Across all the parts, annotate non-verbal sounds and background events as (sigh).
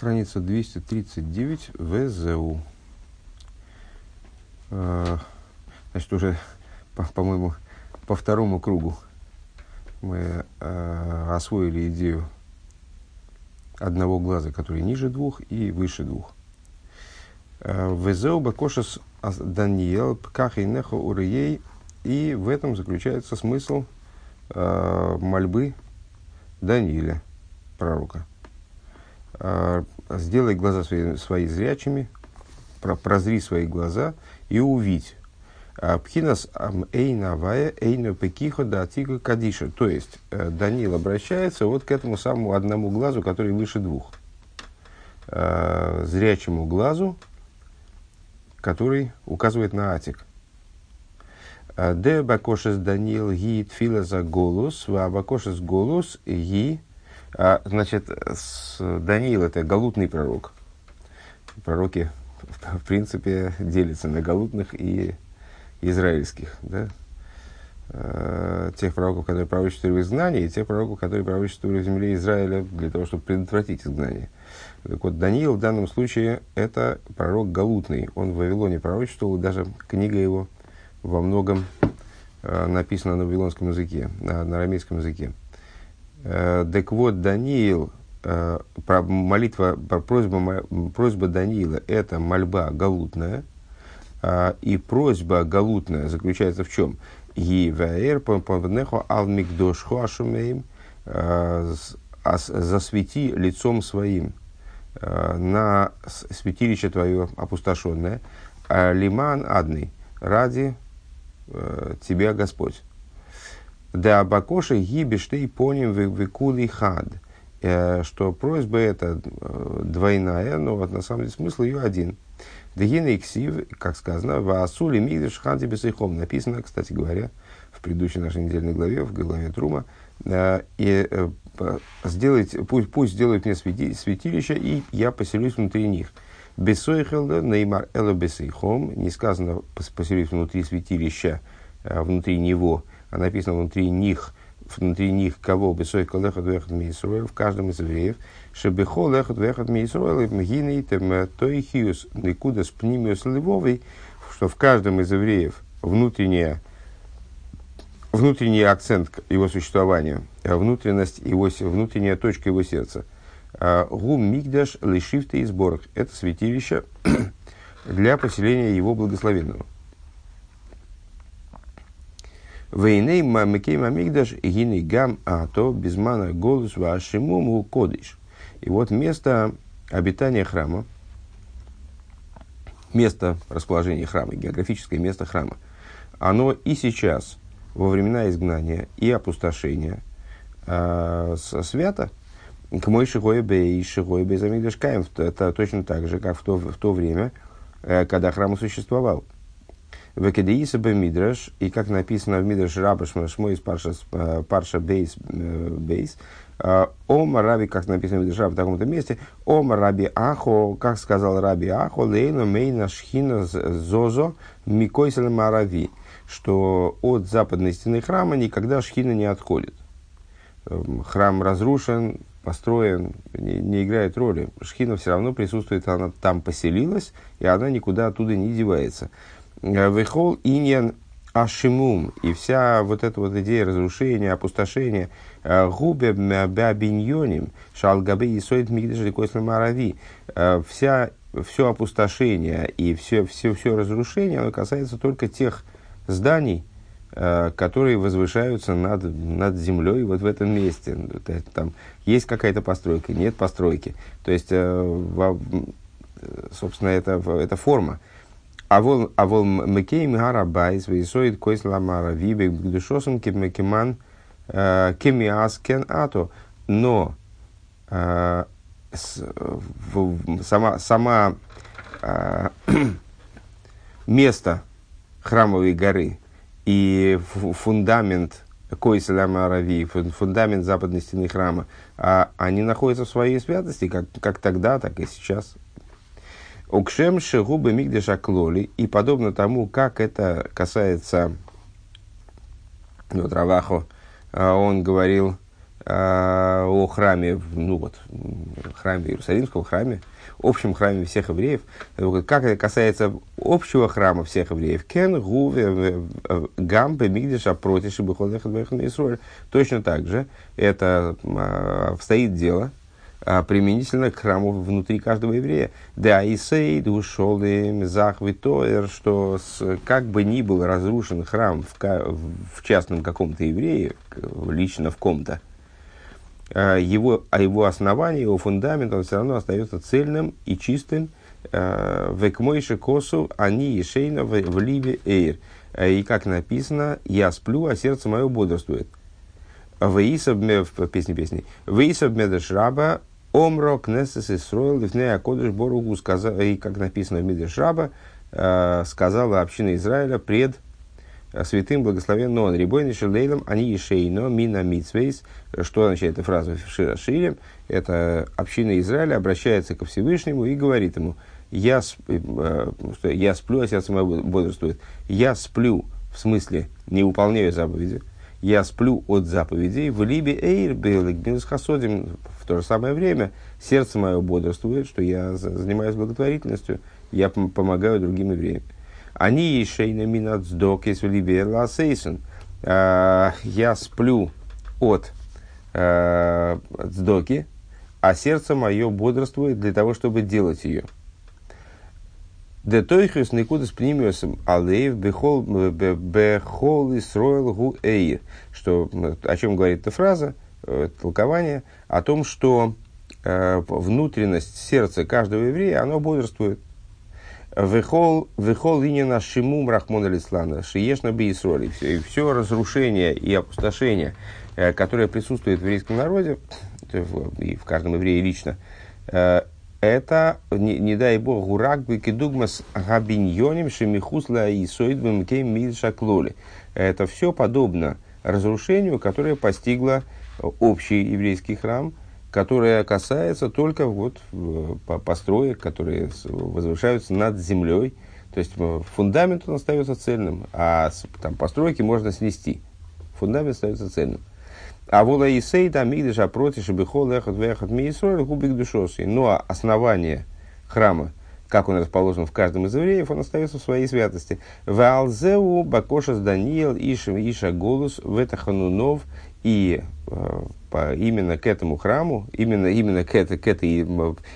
страница 239 ВЗУ. А, значит, уже, по- по-моему, по второму кругу мы э, освоили идею одного глаза, который ниже двух и выше двух. Э, Везеу бакошес Даниил пках и уреей. И в этом заключается смысл э, мольбы Данииля, пророка. Э, Сделай глаза свои, свои зрячими, про- прозри свои глаза и увидь. А, Пхинас эйнавая эйну пекихо да атига кадиша. То есть, э, Даниил обращается вот к этому самому одному глазу, который выше двух. Э, Зрячему глазу, который указывает на атик. А, Де бакошес Даниил ги тфила за голос, ва бакошес голос ги. А, Значит, Даниил это галутный пророк. Пророки, в принципе, делятся на галутных и израильских, да? Э, тех пророков, которые пророчествовали в изгнании, и тех пророков, которые пророчествовали в земле Израиля для того, чтобы предотвратить изгнание. Так вот, Даниил в данном случае это пророк галутный. Он в Вавилоне пророчествовал, даже книга его во многом э, написана на вавилонском языке, на, на арамейском языке. Э, так вот, Даниил, э, про- молитва, про просьба, просьба Даниила – это мольба галутная, а, и просьба галутная заключается в чем? Еваэр повнехо ал мигдошху ашумеем а, засвети лицом своим на святилище твое опустошенное, а лиман адный, ради э, тебя Господь. Да абакоша гибиш ты поним викули хад. Что просьба эта двойная, но вот на самом деле смысл ее один. Дегина и ксив, как сказано, в Асуле Мигдаш Ханти Бесейхом. Написано, кстати говоря, в предыдущей нашей недельной главе, в главе Трума. э, И э, сделайте, пусть, пусть сделают мне святилище, и я поселюсь внутри них. Бесойхелда, Неймар Эла Бесейхом. Не сказано пос- поселюсь внутри святилища, э, внутри него, а написано внутри них, внутри них кого Бесойхел Лехот Вехот Мейсруэл, в каждом из евреев. Шебехо Лехот Вехот Мейсруэл, и Мгиней Тем Тойхиус Никудас Пнимиус Львовый, что в каждом из евреев внутренняя внутренний акцент к его существования, э, внутренность его, внутренняя точка его сердца. А, Гум мигдаш лишифта и сборах. Это святилище (clears throat) для поселения его благословенного. Вейней мамекей мамигдаш гиней гам ато безмана голос вашимуму кодиш. И вот место обитания храма, место расположения храма, географическое место храма, оно и сейчас, во времена изгнания и опустошения, э, свято, к мой шигойбе и замигдашкаем. Это точно так же, как в то, в то время, э, когда храм существовал. Векедеиса мидраш, и как написано в мидраш раба шмой из парша, э, парша бейс, э, бейс, э, Ома раби, как написано в мидраш в таком-то месте, Ома раби ахо, как сказал раби ахо, лейна мейна шхина зозо микойселем марави, что от западной стены храма никогда шхина не отходит. Эм, Храм разрушен, построен, не, не играет роли. Шхина все равно присутствует, она там поселилась, и она никуда оттуда не девается. Э, Вехол иньян ашимум, и вся вот эта вот идея разрушения, опустошения, э, губе бабиньоним, шалгабе и соид мигдаш марави, Э, вся, все опустошение и все, все, все разрушение, оно касается только тех зданий, которые возвышаются над, над землей вот в этом месте. Там есть какая-то постройка, нет постройки. То есть, собственно, это, это форма. А вол мекейм гарабайс вейсоид койс ламара вибек бгдушосом кемекеман э, кемиаскен ато. Но э, с- в- сама, сама э, (clears throat) место храмовой горы и фу- фундамент Койселяма Арави, фун- фундамент западной стены храма, а, они находятся в своей святости, как, как тогда, так и сейчас. Укшем шегубы мигдеша клоли, и подобно тому, как это касается, вот Равахо, а, он говорил, о храме, ну вот, храме Иерусалимском храме, общем храме всех евреев. Как это касается общего храма всех евреев, кен гуве гамбе мигдиша против Исруэль. Точно так же это а, стоит дело а, применительно к храму внутри каждого еврея. Да, и ушел и захвитоер, что с, как бы ни был разрушен храм в, в частном каком-то еврее, лично в ком-то, а, его, а его основание, его фундамент, он все равно остается цельным и чистым. А, в Экмойше косу они и шейна в ливе эйр. А, и как написано, я сплю, а сердце мое бодрствует. В песне песни. Вейсаб медеш раба омро кнесес и строил лифнея кодыш боругу. И как написано в медеш раба, сказала община Израиля пред Э, святым благословен он. Рибойный шелейлом они ешейно мина митсвейс. Что означает эта фраза в шире? Это община Израиля обращается ко Всевышнему и говорит ему, я, э, я сплю, а сердце мое бодрствует. Я сплю, в смысле, не выполняю заповеди. Я сплю от заповедей. В либе эйр белик хасодим. То же самое время сердце мое бодрствует, что я занимаюсь благотворительностью, я помогаю другим евреям. Они шейна минат сдокис ласейсон. А, я сплю от сдоки, а сердце мое бодрствует для того, чтобы делать ее. Детойхис никуда с пнимиосом алеев бехол бехол исроил гу эйр. Что, о чем говорит эта фраза, толкование, о том, что э, внутренность сердца каждого еврея, оно бодрствует. Вехол, инина шимум рахмон алислана, шиешна би и все, разрушение и опустошение, э, которое присутствует в еврейском народе, и в каждом еврее лично, э, это, не, не дай бог, гурак бекедугмас габиньоним шемихусла и соидбем кем шаклоли. Это все подобно разрушению, которое постигло общий еврейский храм – которая касается только вот построек, которые возвышаются над землей. То есть э, фундамент он остается цельным, а там постройки можно снести. Фундамент остается цельным. А вола и сей там мигдыш апроти шабихол эхот вехот миисроль губик душоси. А основание храма, как он расположен в каждом из евреев, он остается в своей святости. Валзеу бакошас Даниил Иша Иша Голус Ветаханунов и э, по, именно к этому храму, именно, именно, к это, к этой,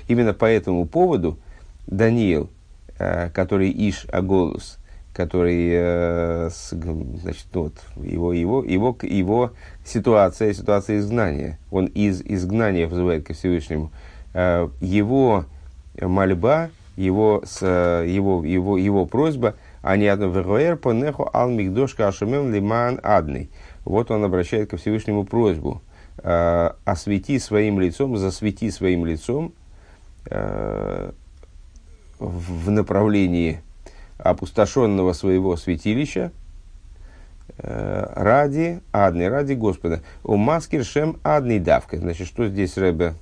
именно по этому поводу Даниил, э, который Иш Аголус, который, э, с, значит, ну вот, его, его, его, его ситуация, ситуация изгнания, он из изгнания вызывает ко Всевышнему, э, его мольба, его, с, его, его, его просьба, а не одно мигдошка ашумем лиман адный. Вот он обращает ко Всевышнему просьбу – э, освети своим лицом, засвети своим лицом э, в направлении опустошенного своего святилища э, ради адны, ради Господа. У маскир шем адный давка. Значит, что здесь Рэбе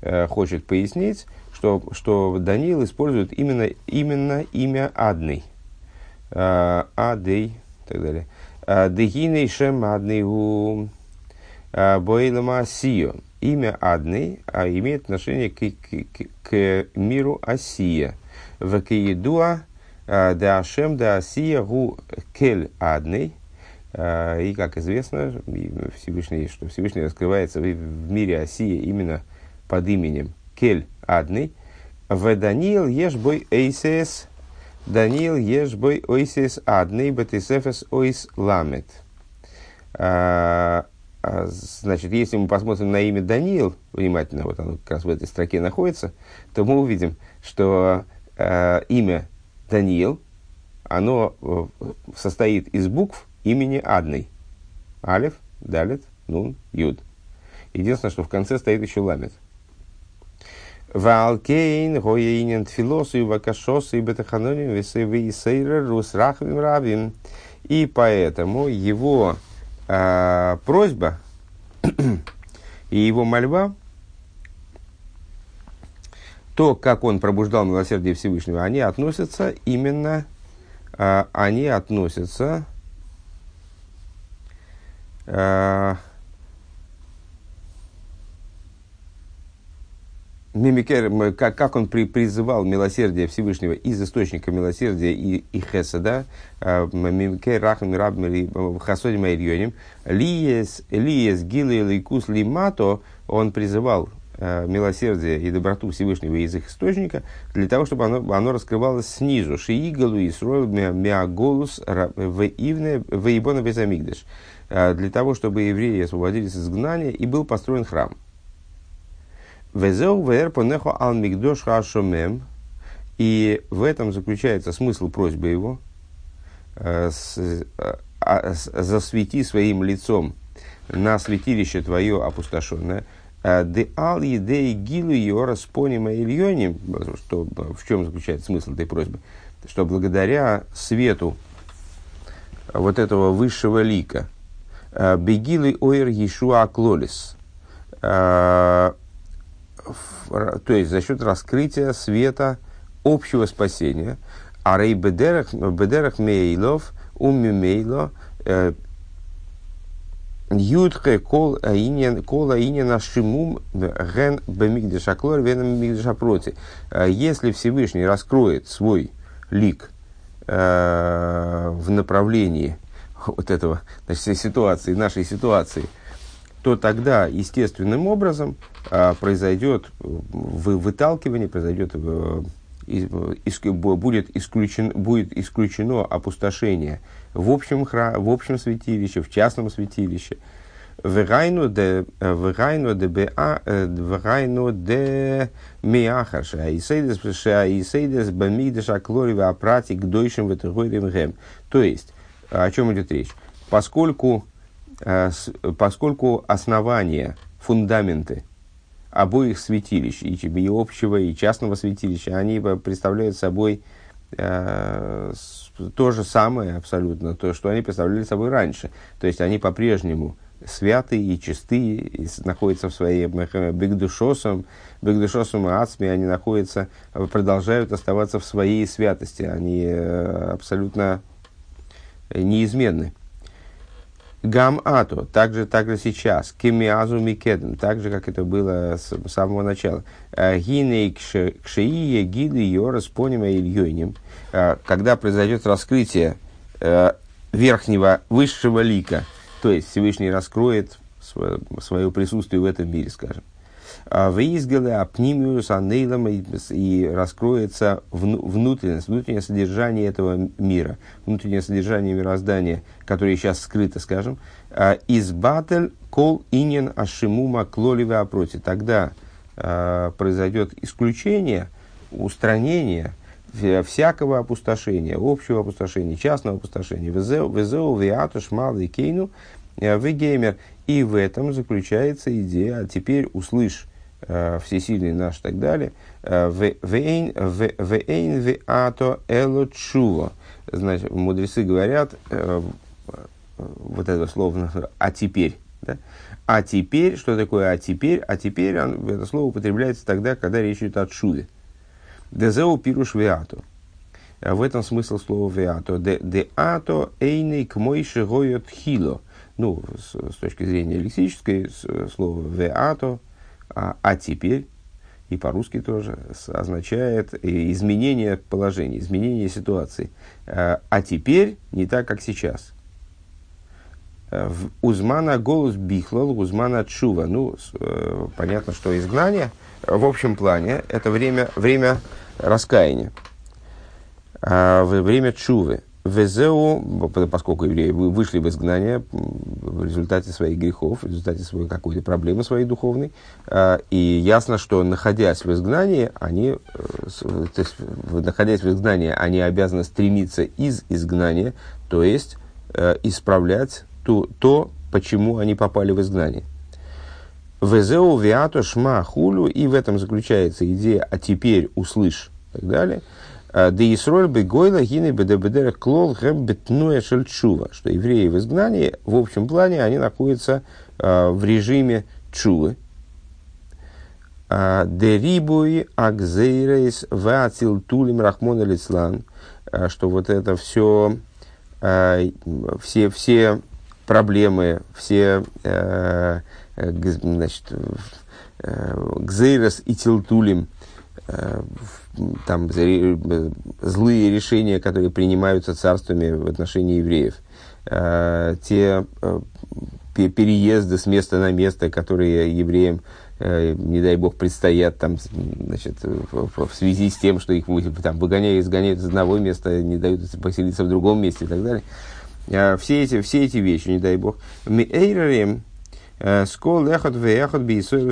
э, хочет пояснить, что, что Даниил использует именно, именно имя адный. Адей и так далее. Дегиней шем адный у Э, Бойлама Асио. Имя Адный а имеет отношение к, к, к миру Асия. В Киедуа да Ашем да Асия гу кель Адный. Э, и, как известно, Всевышний, что Всевышний раскрывается в мире Асия именно под именем Кель Адный. В Даниил ешбой эйсес Даниил ешбой ойсес Адный бетисефес ойс ламет. А, значит, если мы посмотрим на имя Даниил внимательно, вот оно как раз в этой строке находится, то мы увидим, что э, имя Даниил, оно э, состоит из букв имени Адной. Алиф, Далит, Нун, Юд. Единственное, что в конце стоит еще ламет. Валкейн, гоейнен тфилосу, вакашосу, и бетаханоним, сейрер, русрахвим рабим. И поэтому его а, просьба и его мольба, то, как он пробуждал милосердие Всевышнего, они относятся именно, а, они относятся а, Мимикер, как, как он при, призывал милосердие Всевышнего из источника милосердия и, и хеседа, Мимикер рахам рабми хасодим айрьоним, лиес, лиес гилы лейкус лимато, он призывал э, милосердие и доброту Всевышнего из их источника, для того, чтобы оно, оно раскрывалось снизу. Шиигалу и сроил миаголус веибона безамигдыш. Э, для того, чтобы евреи освободились из изгнания, и был построен храм. Везеу вэр понехо ал мигдош хашомем. И в этом заключается смысл просьбы его. Э, а, засвети своим лицом на святилище твое опустошенное. Э, де ал едей гилу йора спонима ильоним. Что, в чем заключается смысл этой просьбы? Что благодаря свету вот этого высшего лика, э, бегилы ойр Ешуа Клолис, то есть за счет раскрытия света общего спасения. А рей бедерах, бедерах мейлов, умми мейло, э, Юдхе кол аинен кол аинен ашимум ген бемигдеша клор веном мигдеша проти. Э, если Всевышний раскроет свой лик э, в направлении вот этого значит, ситуации, нашей ситуации – то тогда естественным образом а, произойдет вы, выталкивание, произойдет э, из, будет, исключен, будет исключено опустошение в общем, храм, в общем святилище, в частном святилище. Вегайну де э, миахаш аисейдес аисейдес бамидеш аклори апрати к дойшим ветергойрим гем. То есть, о чем идет речь? Поскольку поскольку основания, фундаменты обоих святилищ, и общего, и частного святилища, они представляют собой э, то же самое абсолютно, то, что они представляли собой раньше. То есть они по-прежнему святые и чистые, и находятся в своей бигдушосом, бигдушосом и ацме, они находятся, продолжают оставаться в своей святости, они э, абсолютно неизменны. Гам ато, также, также сейчас, кемиазу микедем, так же, как это было с самого начала. Э, Гиней кшеие гиды йорас понима ильёйним, э, когда произойдет раскрытие э, верхнего, высшего лика, то есть Всевышний раскроет свое присутствие в этом мире, скажем. А Выизгалы апнимиус анейлом и раскроется внутренность, внутреннее содержание этого мира, внутреннее содержание мироздания, которое сейчас скрыто, скажем, а избатель кол инин ашимума клоливе опроти. Тогда э, произойдет исключение, устранение всякого опустошения, общего опустошения, частного опустошения. Везеу, виатуш, малый кейну, вегеймер. И в этом заключается идея, а теперь услышь Э, всесильный наш и так далее. Э, вейн веато эло чува. Значит, мудрецы говорят, э, вот это слово, а теперь. Да? А теперь, что такое а теперь? А теперь он, это слово употребляется тогда, когда речь идет о чуве. Дезеу пируш веато. В этом смысл слова веато. Де ато эйный к мой шигойот хило. Ну, с, с точки зрения лексической, слово веато а, а теперь, и по-рузски тоже, означает изменение положения, изменение ситуации. А, а теперь не так, как сейчас. А, узмана голос бихлал, узмана чува. Ну, э, понятно, что изгнание в общем плане это время, время раскаяния, время чувы. Везеу, поскольку евреи вышли в изгнание в результате своих грехов, в результате своей какой-то проблемы своей духовной, а, и ясно, что находясь в изгнании, они, э, то есть, находясь в изгнании, они обязаны стремиться из изгнания, то есть э, исправлять то, то почему они попали в изгнание. Везеу виато шма хулю, и в этом заключается идея «а теперь услышь» и так далее – да Исроль бы гойла клол гэм бетнуя шельчува, что евреи в изгнании, в общем плане, они находятся э, в режиме чувы. Дерибуи акзейрейс вацил тулим рахмон алислан, что вот это все, все, все проблемы, все значит, Гзейрос и Тилтулим, там злые решения, которые принимаются царствами в отношении евреев, те переезды с места на место, которые евреям Э, не дай бог, предстоят там, значит, в, связи с тем, что их там, выгоняют, изгоняют из одного места, не дают поселиться в другом месте и так далее. Все эти, все эти вещи, не дай бог. Э, скол эхот веехот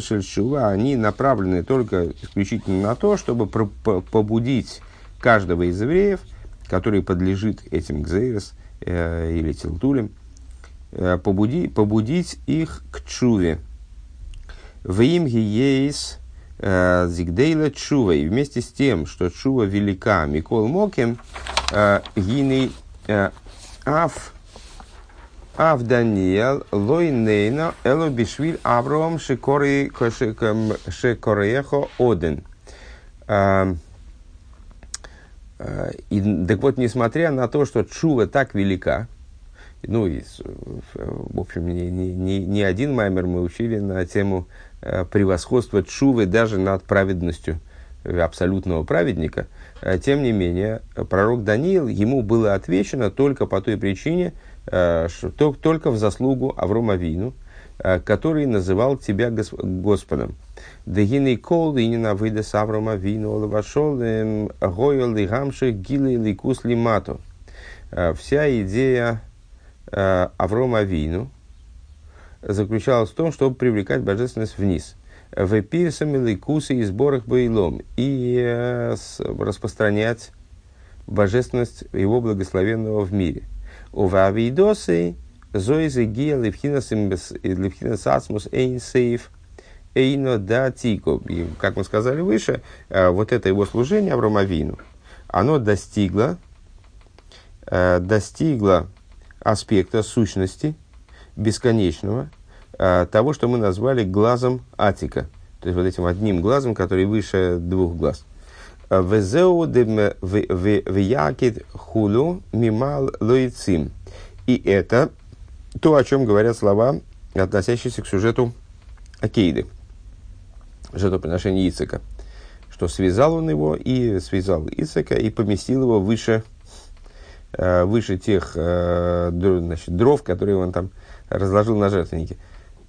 шельшува, они направлены только исключительно на то, чтобы побудить каждого из евреев, который подлежит этим гзейрос э, или тилтулем, э, побуди, побудить их к чуве, в им ейс э, зигдейла чува. И вместе с тем, что чува велика, Микол Моким, э, гины э, аф Ав Даниэл Лойнейна Эло Бишвиль Авраам Шекореехо Оден. И, так вот, несмотря на то, что чува так велика, ну, и, в общем, не, не, не, один маймер мы учили на тему Э, превосходство Чувы даже над праведностью э, абсолютного праведника, э, тем не менее, пророк Даниил, ему было отвечено только по той причине, только в заслугу Аврома Вину, который называл тебя Господом. Дегиней кол инина выйда с Аврома Вину, вошел эм, гойл и гамших гилы ликус лимату. Вся идея Аврома Вину, заключалась в том, чтобы привлекать божественность вниз. В пирсами кусы и сборах боилом и э, распространять божественность его благословенного в мире. У вавидосы зоизе гия левхинас асмус эйн сейф эйно да тико. И, как мы сказали выше, вот это его служение Авромавину, оно достигло, достигло аспекта сущности – бесконечного, того, что мы назвали глазом Атика. То есть вот этим одним глазом, который выше двух глаз. Везеу виякит хулу мимал лоицим. И это то, о чем говорят слова, относящиеся к сюжету Акейды, жертвоприношения Ицека. Что связал он его и связал Ицека и поместил его выше, а, выше тех а, значит, дров, которые он там разложил на жертвеннике.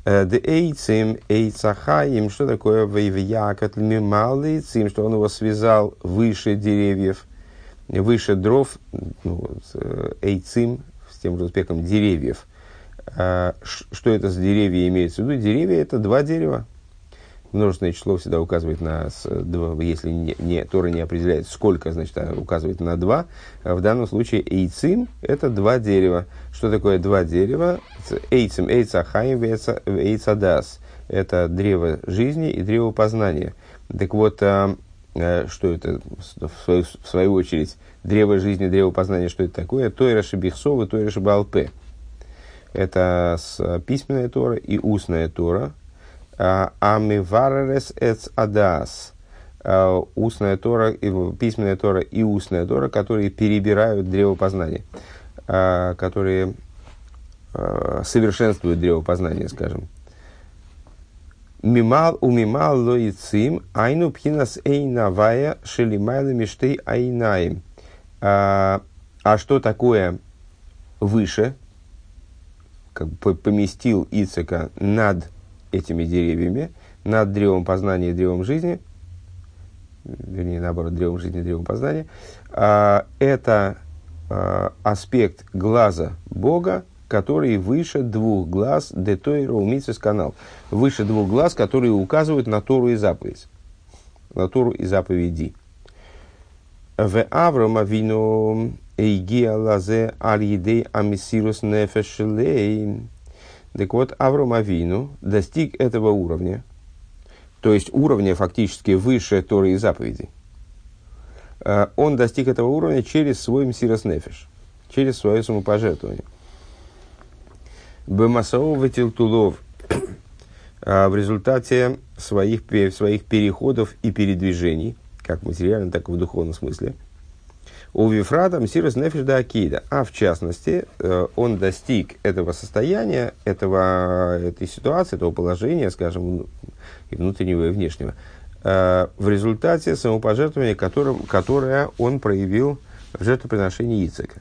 Э, де эйцим, эйцахаим, что такое вейвиякот мималыцим, что он его связал выше деревьев, выше дров, ну, э, эйцим, с тем же успехом деревьев. Э, что это за деревья имеется в виду? Деревья это два дерева, множественное число всегда указывает на, если не, не, Тора не определяет сколько, значит, а указывает на два. А в данном случае эйцим – это два дерева. Что такое два дерева? Эйцим, эйцахаим, эйцадас. Это древо жизни и древо познания. Так вот, а, а, что это, в свою, в свою очередь, древо жизни, древо познания, что это такое? Тойра Шабихсова, Тойра Шабалпе. Это письменная Тора и устная Тора, Амиваререс эц адас. Устная Тора, письменная Тора и устная Тора, которые перебирают древо познания, которые совершенствуют древо познания, скажем. Мимал у мимал лоицим айну пхинас эйнавая шелимайла миштей айнаим. А что такое выше? Как бы поместил Ицека над этими деревьями, над древом познания и древом жизни, вернее, наоборот, древом жизни и древом познания, а, это а, аспект глаза Бога, который выше двух глаз детойра умицис канал. Выше двух глаз, которые указывают на Тору и заповедь. На Тору и заповеди. В Аврома вину эйгия лазе аль амисирус нефешлей так вот, Авром Авину достиг этого уровня, то есть уровня фактически выше Торы и заповедей. Э, он достиг этого уровня через свой мсирос нефиш, через свое самопожертвование. Бемасаов Тилтулов э, в результате своих, своих переходов и передвижений, как материально, так и в духовном смысле – у Вифрата Мсирус Нефиш да Акида. А в частности, э, он достиг этого состояния, этого, этой ситуации, этого положения, скажем, и внутреннего, и внешнего, э, в результате самопожертвования, которым, которое он проявил в жертвоприношении Ицека.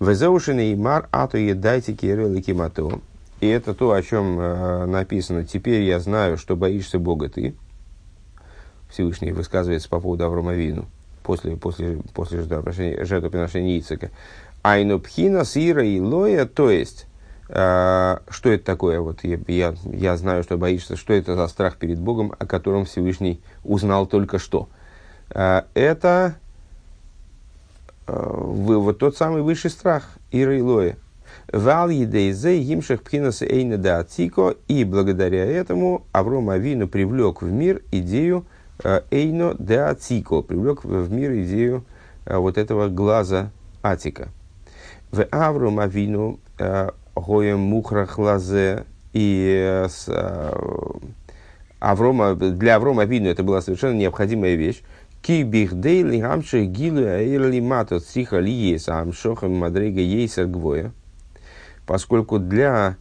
Везеушины и мар ато едайте кирилл кимато. И это то, о чем э, написано. Теперь я знаю, что боишься Бога ты. Всевышний высказывается по поводу Аврома Вину после, после, после жертвоприношения, жертвоприношения Ицека. Айнупхина, Сира и Лоя, то есть, э, что это такое? Вот я, я, я знаю, что боишься, что это за страх перед Богом, о котором Всевышний узнал только что. Э, это э, вот тот самый высший страх, Ира и Лоя. Вал едейзе гимшах пхинас эйна да и благодаря этому Авром Авину привлек в мир идею Эйно де Ацико привлек в мир идею э, вот этого глаза Атика. В Аврум Авину э, Гоем Мухрах Лазе и с, Аврома, для Аврома Авину это была совершенно необходимая вещь. Ки бихдейли гамших гилу эйрли мато цриха ли ейса амшохам мадрега ейсер гвоя. Поскольку для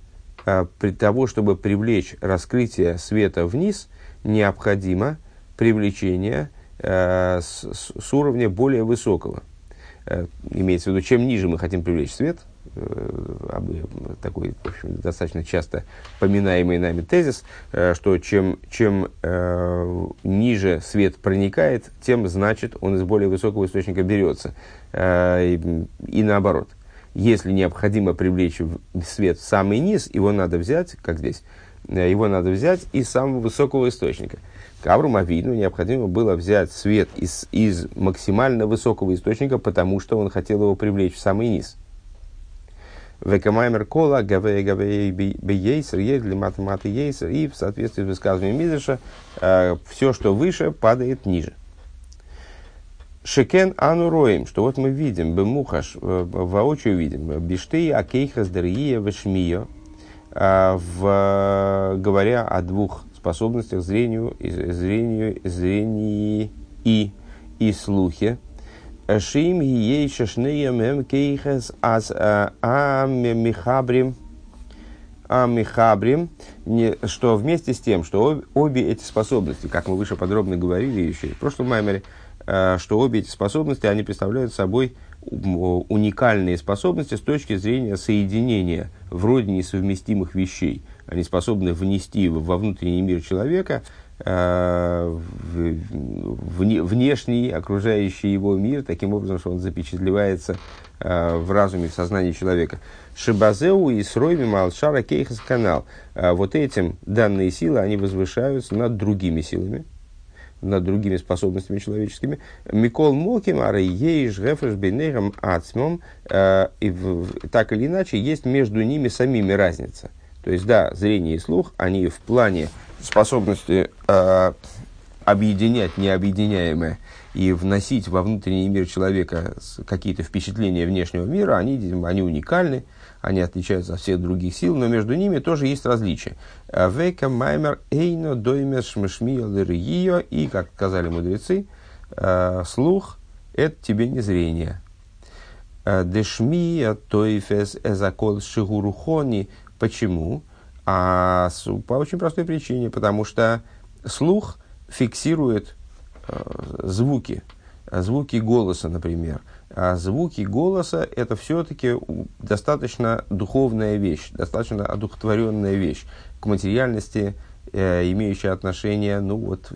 при того, чтобы привлечь раскрытие света вниз, необходимо – привлечения э, с, с уровня более высокого. Э, имеется в виду, чем ниже мы хотим привлечь свет, э, такой в общем, достаточно часто поминаемый нами тезис, э, что чем, чем э, ниже свет проникает, тем значит он из более высокого источника берется. Э, и, и наоборот. Если необходимо привлечь свет в самый низ, его надо взять, как здесь, э, его надо взять из самого высокого источника – Авру Авину необходимо было взять свет из, из максимально высокого источника, потому что он хотел его привлечь в самый низ. Векамаймер кола гавей гавей бейсер для математы ейсер. И в соответствии с высказыванием Мидраша, э, все, что выше, падает ниже. Шекен ануроим, что вот мы видим, бемухаш, э, воочию видим, биштей акейхас дерия вешмио, э, в, говоря о двух способностях, зрению, зрению, зрении и, и слухе. Шим ей шашнеем кейхес аз а михабрим а михабрим, что вместе с тем, что обе эти способности, как мы выше подробно говорили еще в прошлом маймере, э, что обе эти способности, они представляют собой уникальные способности с точки зрения соединения вроде несовместимых вещей – они способны внести во внутренний мир человека э, внешний, окружающий его мир, таким образом, что он запечатлевается э, в разуме, в сознании человека. Шибазеу и Сройми Малшара Кейхас канал. Э, вот этим данные силы, они возвышаются над другими силами, над другими способностями человеческими. Микол Моким, Ара Ейш, Гефреш, Бейнейрам, Ацмом. Так или иначе, есть между ними самими разница – то есть, да, зрение и слух, они в плане способности э, объединять необъединяемое и вносить во внутренний мир человека какие-то впечатления внешнего мира, они, они уникальны, они отличаются от всех других сил, но между ними тоже есть различия. Века маймер эйно доймес шмешмио и, как сказали мудрецы, э, слух – это тебе не зрение. Э, Дешмия тойфес эзакол шигурухони – Почему? А по очень простой причине, потому что слух фиксирует э, звуки, звуки голоса, например. А звуки голоса – это все-таки достаточно духовная вещь, достаточно одухотворенная вещь к материальности, э, имеющая отношение, ну вот,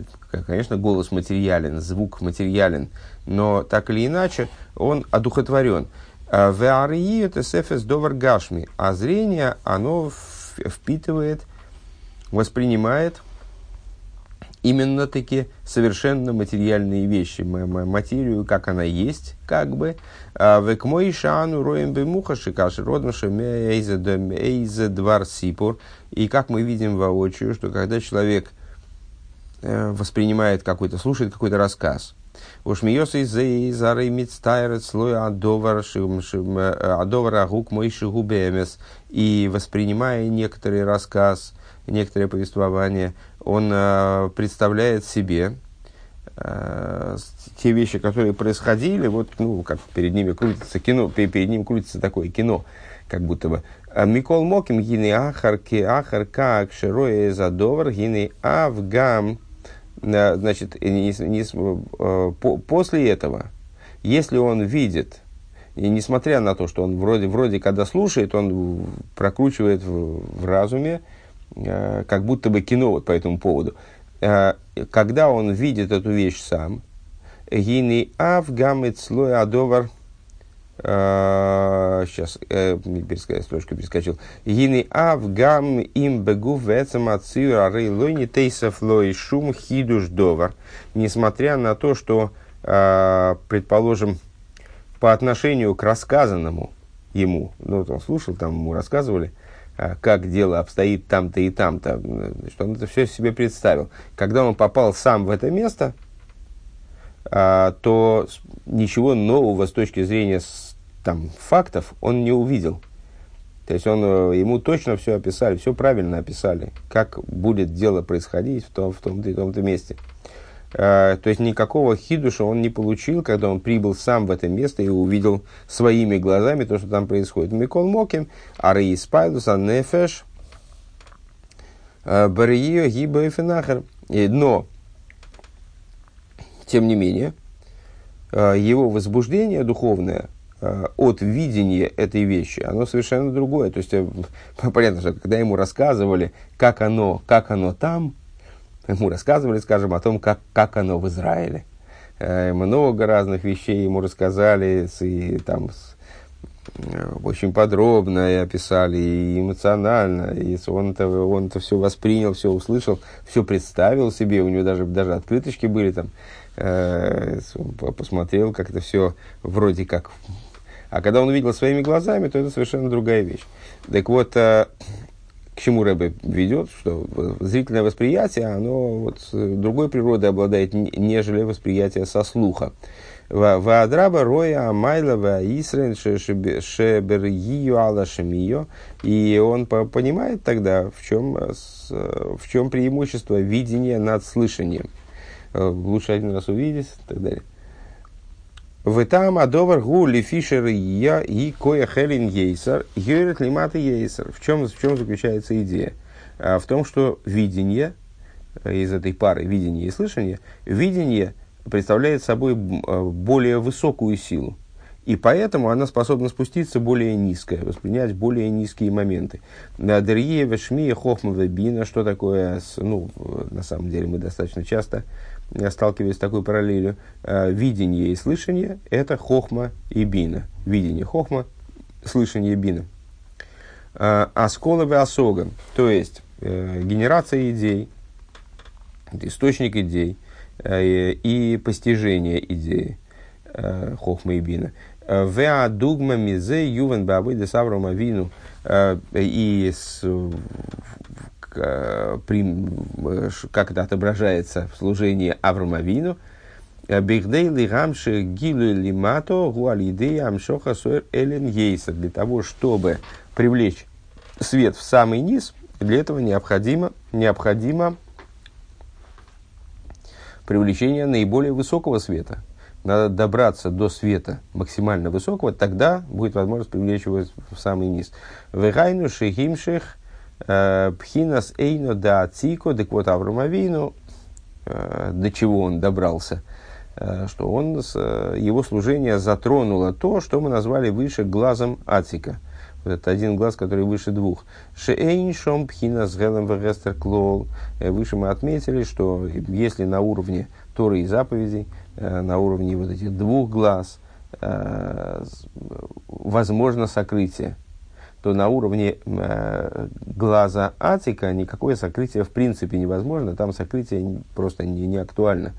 конечно, голос материален, звук материален, но так или иначе он одухотворен. Э, Веарии это сефес довар гашми, а зрение, оно впитывает, воспринимает именно таки совершенно материальные вещи, материю, как она есть, как бы. «А Век мой шану роем бы мухаши каши родмаши эйзе двар сипур. И как мы видим воочию, что когда человек э, воспринимает какой-то, слушает какой-то рассказ, Уж миосы из зары мицтайрет слой адовар агук мой шигу бемес. И воспринимая некоторый рассказ, некоторое повествование, он э, представляет себе э, те вещи, которые происходили, вот, ну, как перед ними крутится кино, перед ним крутится такое кино, как будто бы, Микол Моким гини ахар ки ахар как широя задовар гини авгам. Значит, не, не, после этого, если он видит, и несмотря на то, что он вроде, вроде когда слушает, он прокручивает в, в разуме, как будто бы кино вот по этому поводу. Когда он видит эту вещь сам, гини авгамит слой адовар сейчас, э, строчку перескочил. Гини ав гам им бегу вецам ацию ары лойни тейсов лой шум хидуш довар. Несмотря на то, что, э, предположим, по отношению к рассказанному ему, ну, вот он слушал, там ему рассказывали, э, как дело обстоит там-то и там-то, что он это все себе представил. Когда он попал сам в это место, а, то ничего нового с точки зрения там, фактов он не увидел. То есть он, э, ему точно все описали, все правильно описали, как будет дело происходить в том, в том-то и том-то месте. А, то есть никакого хидуша он не получил, когда он прибыл сам в это место и увидел своими глазами то, что там происходит. Микол Моким, Арей Спайлус, Аннефеш, э, Барио, Гиба и Фенахер. Но тем не менее, э, его возбуждение духовное э, от видения этой вещи, оно совершенно другое. То есть, э, (laughs) понятно, что когда ему рассказывали, как оно, как оно там, ему рассказывали, скажем, о том, как, как оно в Израиле. Много разных вещей ему рассказали, и там очень подробно и описали, и эмоционально, и он это, он это все воспринял, все услышал, все представил себе, у него даже, даже открыточки были там, Э, посмотрел, как это все вроде как. А когда он увидел своими глазами, то это совершенно другая вещь. Так вот, э, к чему Рэбе ведет, что зрительное восприятие, оно вот другой природой обладает, нежели восприятие со слуха. Ваадраба роя амайла ваисрен шебергию ала шемио. И он понимает тогда, в чем, в чем преимущество видения над слышанием. Э, лучше один раз увидеть и так далее. В там адовар гули фишер я и коя хелин ейсер, йорит лимата ейсер. В чем, в чем заключается идея? А, в том, что видение из этой пары видение и слышание, видение представляет собой более высокую силу. И поэтому она способна спуститься более низкое, воспринять более низкие моменты. Дерье, Вешмия, Хохма, Бина, что такое, ну, на самом деле мы достаточно часто я сталкиваюсь с такой параллелью, э, видение и слышание – это хохма и бина. Видение хохма, слышание бина. Э, Аскола осога, то есть э, генерация идей, источник идей и постижение идеи хохма и бина. Веа дугма мизе ювен бабы саврома вину и как это отображается в служении Авромавину, Бигдей лигамши гилу лимато гуалидей амшоха суэр элен. Для того, чтобы привлечь свет в самый низ, для этого необходимо, необходимо привлечение наиболее высокого света. Надо добраться до света максимально высокого, тогда будет возможность привлечь его в самый низ. Вегайну шехимших Э, Пхинас Эйно да Цико, так вот Авромавину, э, до чего он добрался, э, что он, его служение затронуло то, что мы назвали выше глазом Ацика. Вот это один глаз, который выше двух. Шеэйн шом пхинас гелем вегестер клол. Выше мы отметили, что если на уровне Торы и заповедей, на уровне вот этих двух глаз, возможно сокрытие, то на уровне э, глаза Атика никакое сокрытие в принципе невозможно, там сокрытие просто не, не актуально.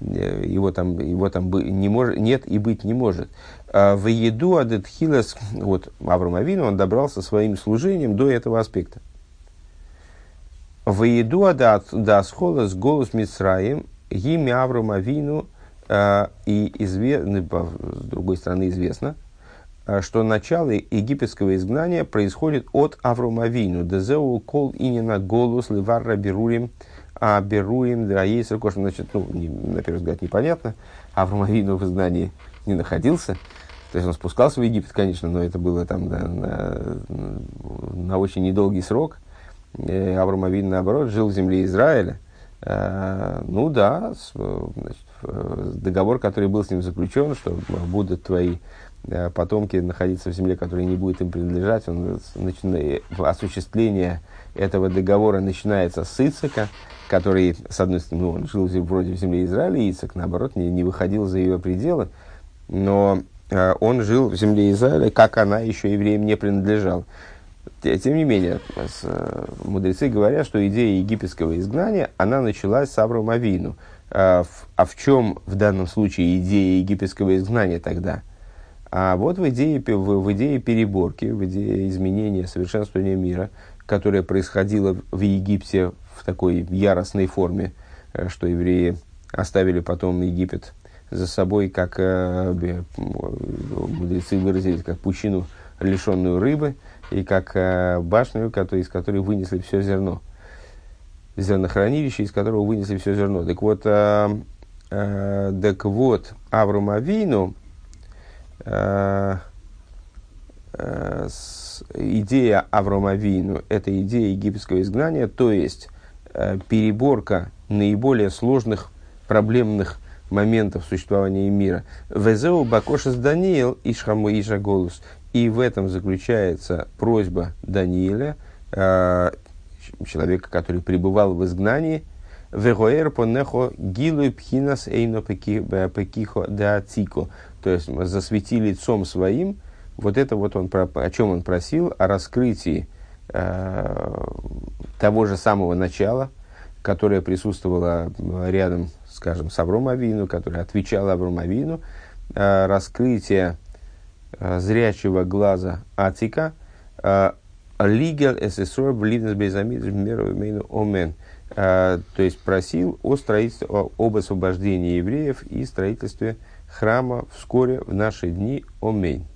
Э, его там, его там не мож, нет и быть не может. А в еду Адетхилес, вот Авраам он добрался своим служением до этого аспекта. В еду Адасхолес голос Мицраем, имя Авраам э, и известно, с другой стороны известно, что начало египетского изгнания происходит от Авромавину. Дезеу кол инина голус ливарра берурим, а беруем драейсер кошем. Значит, ну, не, на первый взгляд непонятно. Авромавину в изгнании не находился. То есть он спускался в Египет, конечно, но это было там да, на, на очень недолгий срок. Э, Авраам Авин, наоборот, жил в земле Израиля. Э, ну да, значит, договор, который был с ним заключен, что будут твои потомки находиться в земле, которая не будет им принадлежать, он, начинает, осуществление этого договора начинается с Ицека, который, с одной стороны, ну, он жил вроде в земле Израиля, Ицек, наоборот, не, не выходил за ее пределы, но э, он жил в земле Израиля, как она еще евреям не принадлежала. Тем не менее, с, э, мудрецы говорят, что идея египетского изгнания, она началась с Авраама Авину. А в, а в чем в данном случае идея египетского изгнания тогда? А вот в идее, в, в идее переборки, в идее изменения, совершенствования мира, которое происходило в Египте в такой яростной форме, э, что евреи оставили потом Египет за собой, как э, мудрецы выразились, как пучину, лишенную рыбы, и как э, башню, из которой вынесли все зерно. Зернохранилище, из которого вынесли все зерно. Так вот, э, э, так вот Авраам Авину идея Авраама Вину – это идея египетского изгнания, то есть э, переборка наиболее сложных проблемных моментов существования мира. Везеу Бакошес Даниил и Шхаму Иша Голус. И в этом заключается просьба Даниила, э, человека, который пребывал в изгнании, Вегоэр понехо гилу пхинас эйно пекихо да цико. То есть засвети лицом своим – вот это вот он, о чем он просил, о раскрытии э, того же самого начала, которое присутствовало рядом, скажем, с Авром Авину, которое отвечало Авром Авину, э, раскрытие э, зрячего глаза Атика, э, Лигел СССР Бливнес Безамид Мейну Омен. Э, то есть просил о строительстве, об освобождении евреев и строительстве храма вскоре в наши дни Омень.